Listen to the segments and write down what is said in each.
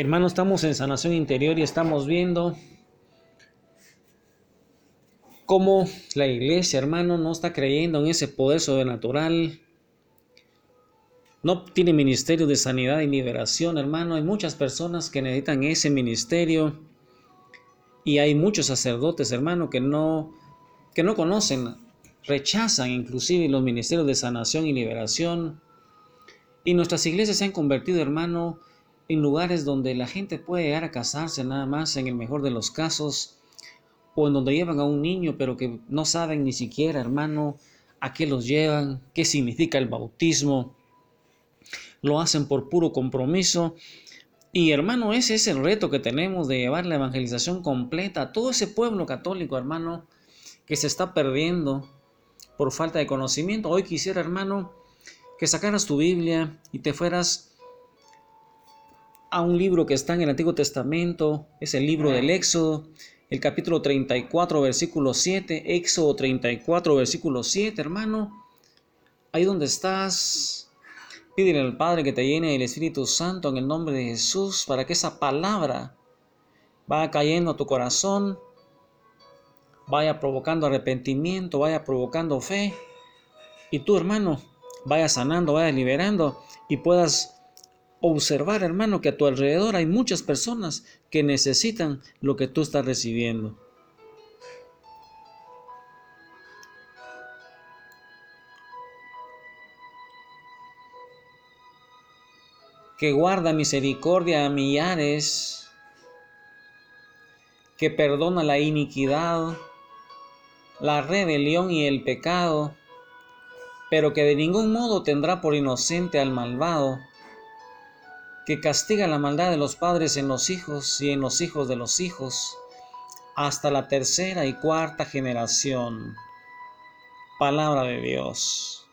Hermanos, estamos en sanación interior y estamos viendo cómo la iglesia, hermano, no está creyendo en ese poder sobrenatural. No tiene ministerio de sanidad y liberación, hermano. Hay muchas personas que necesitan ese ministerio. Y hay muchos sacerdotes, hermano, que no, que no conocen, rechazan inclusive los ministerios de sanación y liberación. Y nuestras iglesias se han convertido, hermano, en lugares donde la gente puede llegar a casarse nada más en el mejor de los casos, o en donde llevan a un niño pero que no saben ni siquiera, hermano, a qué los llevan, qué significa el bautismo. Lo hacen por puro compromiso. Y hermano, ese es el reto que tenemos de llevar la evangelización completa a todo ese pueblo católico, hermano, que se está perdiendo por falta de conocimiento. Hoy quisiera, hermano, que sacaras tu Biblia y te fueras a un libro que está en el Antiguo Testamento, es el libro del Éxodo, el capítulo 34, versículo 7, Éxodo 34, versículo 7, hermano. Ahí donde estás, pídele al Padre que te llene el Espíritu Santo en el nombre de Jesús para que esa palabra vaya cayendo a tu corazón, vaya provocando arrepentimiento, vaya provocando fe, y tú, hermano, vaya sanando, vaya liberando y puedas observar, hermano, que a tu alrededor hay muchas personas que necesitan lo que tú estás recibiendo. que guarda misericordia a millares, que perdona la iniquidad, la rebelión y el pecado, pero que de ningún modo tendrá por inocente al malvado, que castiga la maldad de los padres en los hijos y en los hijos de los hijos, hasta la tercera y cuarta generación. Palabra de Dios.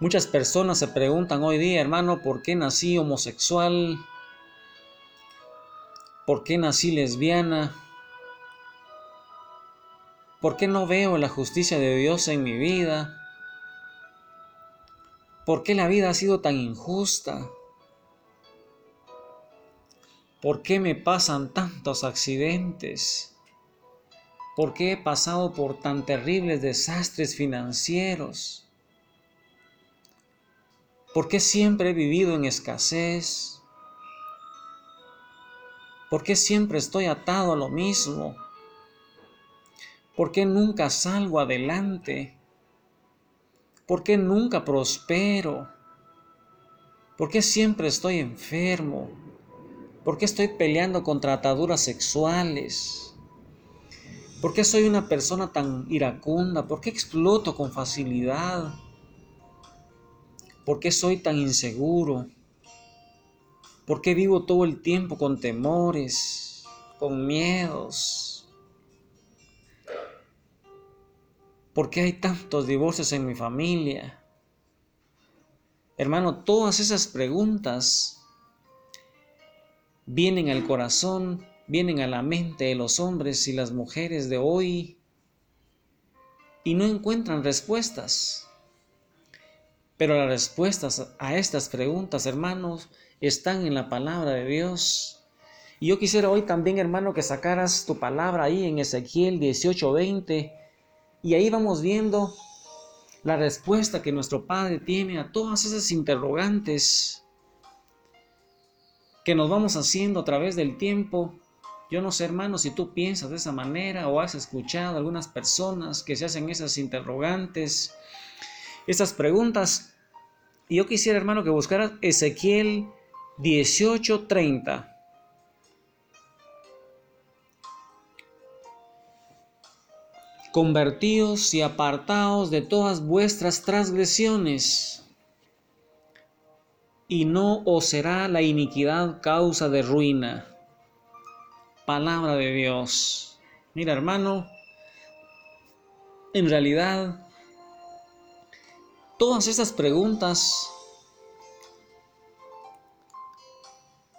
Muchas personas se preguntan hoy día, hermano, ¿por qué nací homosexual? ¿Por qué nací lesbiana? ¿Por qué no veo la justicia de Dios en mi vida? ¿Por qué la vida ha sido tan injusta? ¿Por qué me pasan tantos accidentes? ¿Por qué he pasado por tan terribles desastres financieros? ¿Por qué siempre he vivido en escasez? ¿Por qué siempre estoy atado a lo mismo? ¿Por qué nunca salgo adelante? ¿Por qué nunca prospero? ¿Por qué siempre estoy enfermo? ¿Por qué estoy peleando contra ataduras sexuales? ¿Por qué soy una persona tan iracunda? ¿Por qué exploto con facilidad? ¿Por qué soy tan inseguro? ¿Por qué vivo todo el tiempo con temores, con miedos? ¿Por qué hay tantos divorcios en mi familia? Hermano, todas esas preguntas vienen al corazón, vienen a la mente de los hombres y las mujeres de hoy y no encuentran respuestas. Pero las respuestas a estas preguntas, hermanos, están en la palabra de Dios. Y yo quisiera hoy también, hermano, que sacaras tu palabra ahí en Ezequiel 18:20 y ahí vamos viendo la respuesta que nuestro Padre tiene a todas esas interrogantes que nos vamos haciendo a través del tiempo. Yo no sé, hermano, si tú piensas de esa manera o has escuchado a algunas personas que se hacen esas interrogantes, esas preguntas. Y yo quisiera, hermano, que buscaras Ezequiel 18:30. Convertíos y apartaos de todas vuestras transgresiones, y no os será la iniquidad causa de ruina. Palabra de Dios. Mira, hermano, en realidad, todas estas preguntas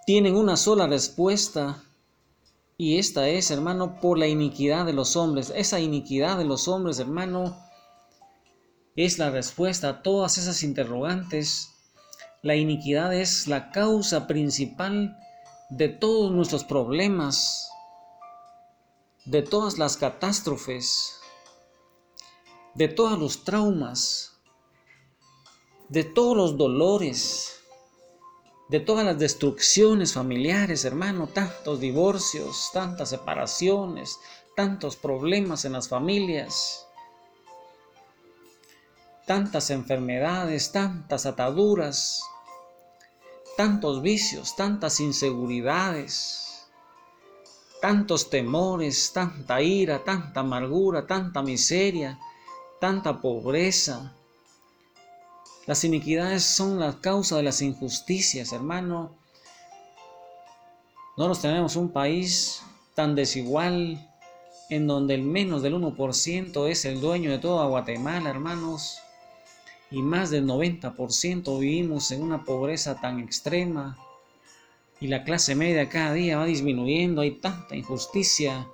tienen una sola respuesta y esta es, hermano, por la iniquidad de los hombres. Esa iniquidad de los hombres, hermano, es la respuesta a todas esas interrogantes, La iniquidad es la causa principal de todos nuestros problemas, de todas las catástrofes, de todos los traumas, de todos los dolores, de todas las destrucciones familiares, hermano, tantos divorcios, tantas separaciones, tantos problemas en las familias, tantas enfermedades, tantas ataduras, tantos vicios, tantas inseguridades, tantos temores, tanta ira, tanta amargura, tanta miseria, tanta pobreza. Las iniquidades son la causa de las injusticias, hermano. No nos tenemos un país tan desigual en donde el menos del 1% es el dueño de toda Guatemala, hermanos, y más del 90% vivimos en una pobreza tan extrema, y la clase media cada día va disminuyendo, hay tanta injusticia,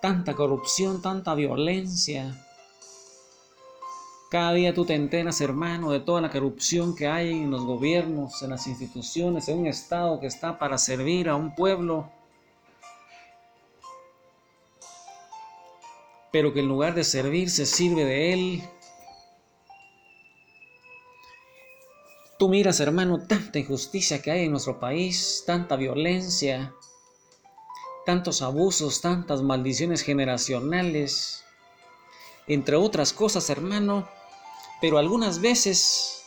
tanta corrupción, tanta violencia. Cada día tú te enteras, hermano, de toda la corrupción que hay en los gobiernos, en las instituciones, en un Estado que está para servir a un pueblo, pero que en lugar de servir se sirve de él. Tú miras, hermano, tanta injusticia que hay en nuestro país, tanta violencia, tantos abusos, tantas maldiciones generacionales, entre otras cosas, hermano, pero algunas veces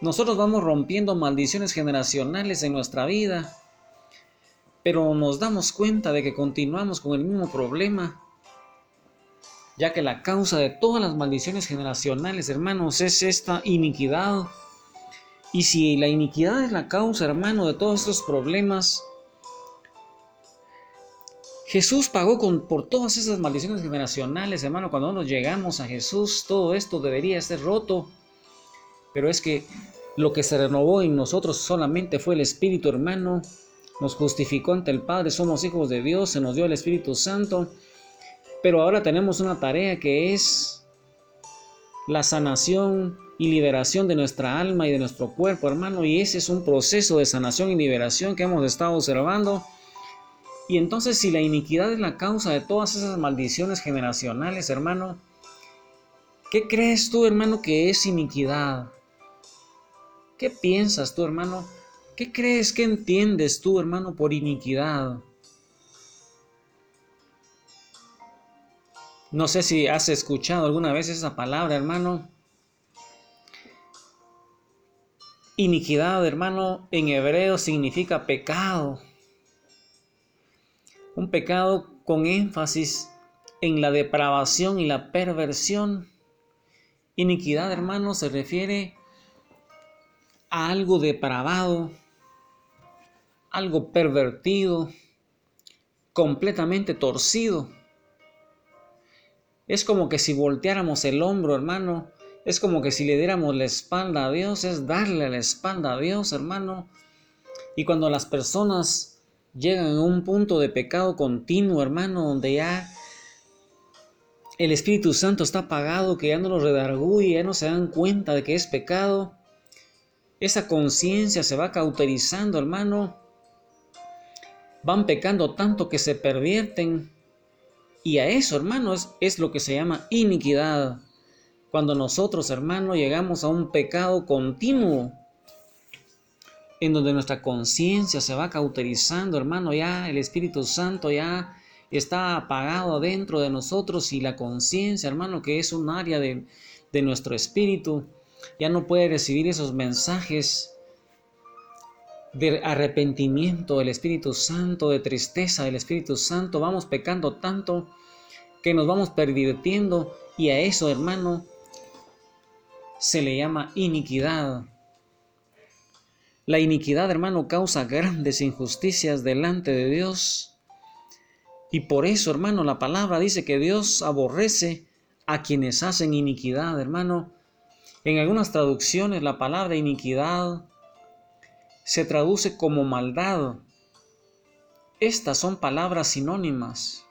nosotros vamos rompiendo maldiciones generacionales en nuestra vida, pero nos damos cuenta de que continuamos con el mismo problema, ya que la causa de todas las maldiciones generacionales, hermanos, es esta iniquidad. Y si la iniquidad es la causa, hermano, de todos estos problemas, Jesús pagó con, por todas esas maldiciones generacionales, hermano. Cuando nos llegamos a Jesús, todo esto debería ser roto. Pero es que lo que se renovó en nosotros solamente fue el Espíritu, hermano. Nos justificó ante el Padre, somos hijos de Dios, se nos dio el Espíritu Santo. Pero ahora tenemos una tarea que es la sanación y liberación de nuestra alma y de nuestro cuerpo, hermano. Y ese es un proceso de sanación y liberación que hemos estado observando y entonces si la iniquidad es la causa de todas esas maldiciones generacionales, hermano, ¿qué crees tú, hermano, que es iniquidad? ¿Qué piensas tú, hermano? ¿Qué crees que entiendes tú, hermano, por iniquidad? No sé si has escuchado alguna vez esa palabra, hermano. Iniquidad, hermano, en hebreo significa pecado un pecado con énfasis en la depravación y la perversión. Iniquidad, hermano, se refiere a algo depravado, algo pervertido, completamente torcido. Es como que si volteáramos el hombro, hermano, es como que si le diéramos la espalda a Dios, es darle la espalda a Dios, hermano. Y cuando las personas llegan a un punto de pecado continuo, hermano, donde ya el Espíritu Santo está apagado, que ya no los redarguye, ya no se dan cuenta de que es pecado. Esa conciencia se va cauterizando, hermano. Van pecando tanto que se pervierten. Y a eso, hermano, es, es lo que se llama iniquidad. Cuando nosotros, hermano, llegamos a un pecado continuo en donde nuestra conciencia se va cauterizando, hermano, ya el Espíritu Santo ya está apagado dentro de nosotros y la conciencia, hermano, que es un área de, de nuestro espíritu, ya no puede recibir esos mensajes de arrepentimiento del Espíritu Santo, de tristeza del Espíritu Santo, vamos pecando tanto que nos vamos pervirtiendo y a eso, hermano, se le llama iniquidad. La iniquidad, hermano, causa grandes injusticias delante de Dios. Y por eso, hermano, la palabra dice que Dios aborrece a quienes hacen iniquidad, hermano. En algunas traducciones la palabra iniquidad se traduce como maldad. Estas son palabras sinónimas.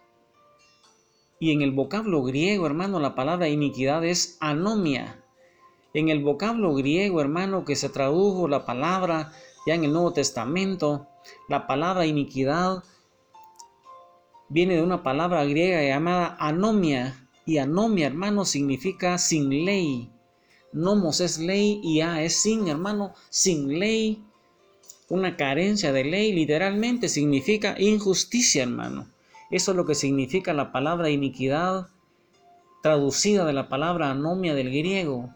Y en el vocablo griego, hermano, la palabra iniquidad es anomia. En el vocablo griego, hermano, que se tradujo la palabra ya en el Nuevo Testamento, la palabra iniquidad viene de una palabra griega llamada anomia. Y anomia, hermano, significa sin ley. Nomos es ley y a es sin, hermano, sin ley. Una carencia de ley literalmente significa injusticia, hermano. Eso es lo que significa la palabra iniquidad, traducida de la palabra anomia del griego.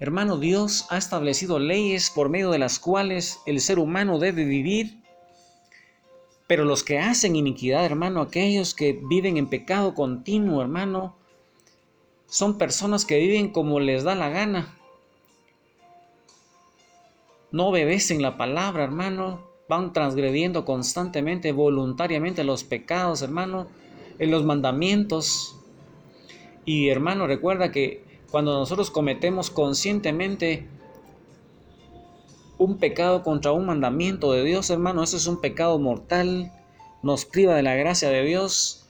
Hermano, Dios ha establecido leyes por medio de las cuales el ser humano debe vivir. Pero los que hacen iniquidad, hermano, aquellos que viven en pecado continuo, hermano, son personas que viven como les da la gana. No obedecen la palabra, hermano. Van transgrediendo constantemente, voluntariamente los pecados, hermano, en los mandamientos. Y hermano, recuerda que cuando nosotros cometemos conscientemente un pecado contra un mandamiento de Dios, hermano, eso es un pecado mortal, nos priva de la gracia de Dios,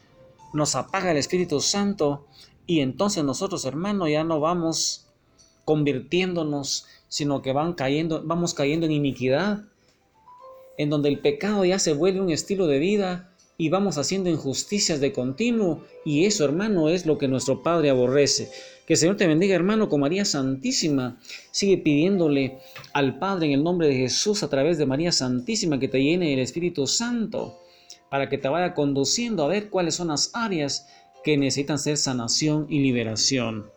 nos apaga el Espíritu Santo y entonces nosotros, hermano, ya no vamos convirtiéndonos, sino que van cayendo, vamos cayendo en iniquidad, en donde el pecado ya se vuelve un estilo de vida y vamos haciendo injusticias de continuo y eso, hermano, es lo que nuestro Padre aborrece. Que el Señor te bendiga, hermano, con María Santísima. Sigue pidiéndole al Padre en el nombre de Jesús a través de María Santísima que te llene el Espíritu Santo para que te vaya conduciendo a ver cuáles son las áreas que necesitan ser sanación y liberación.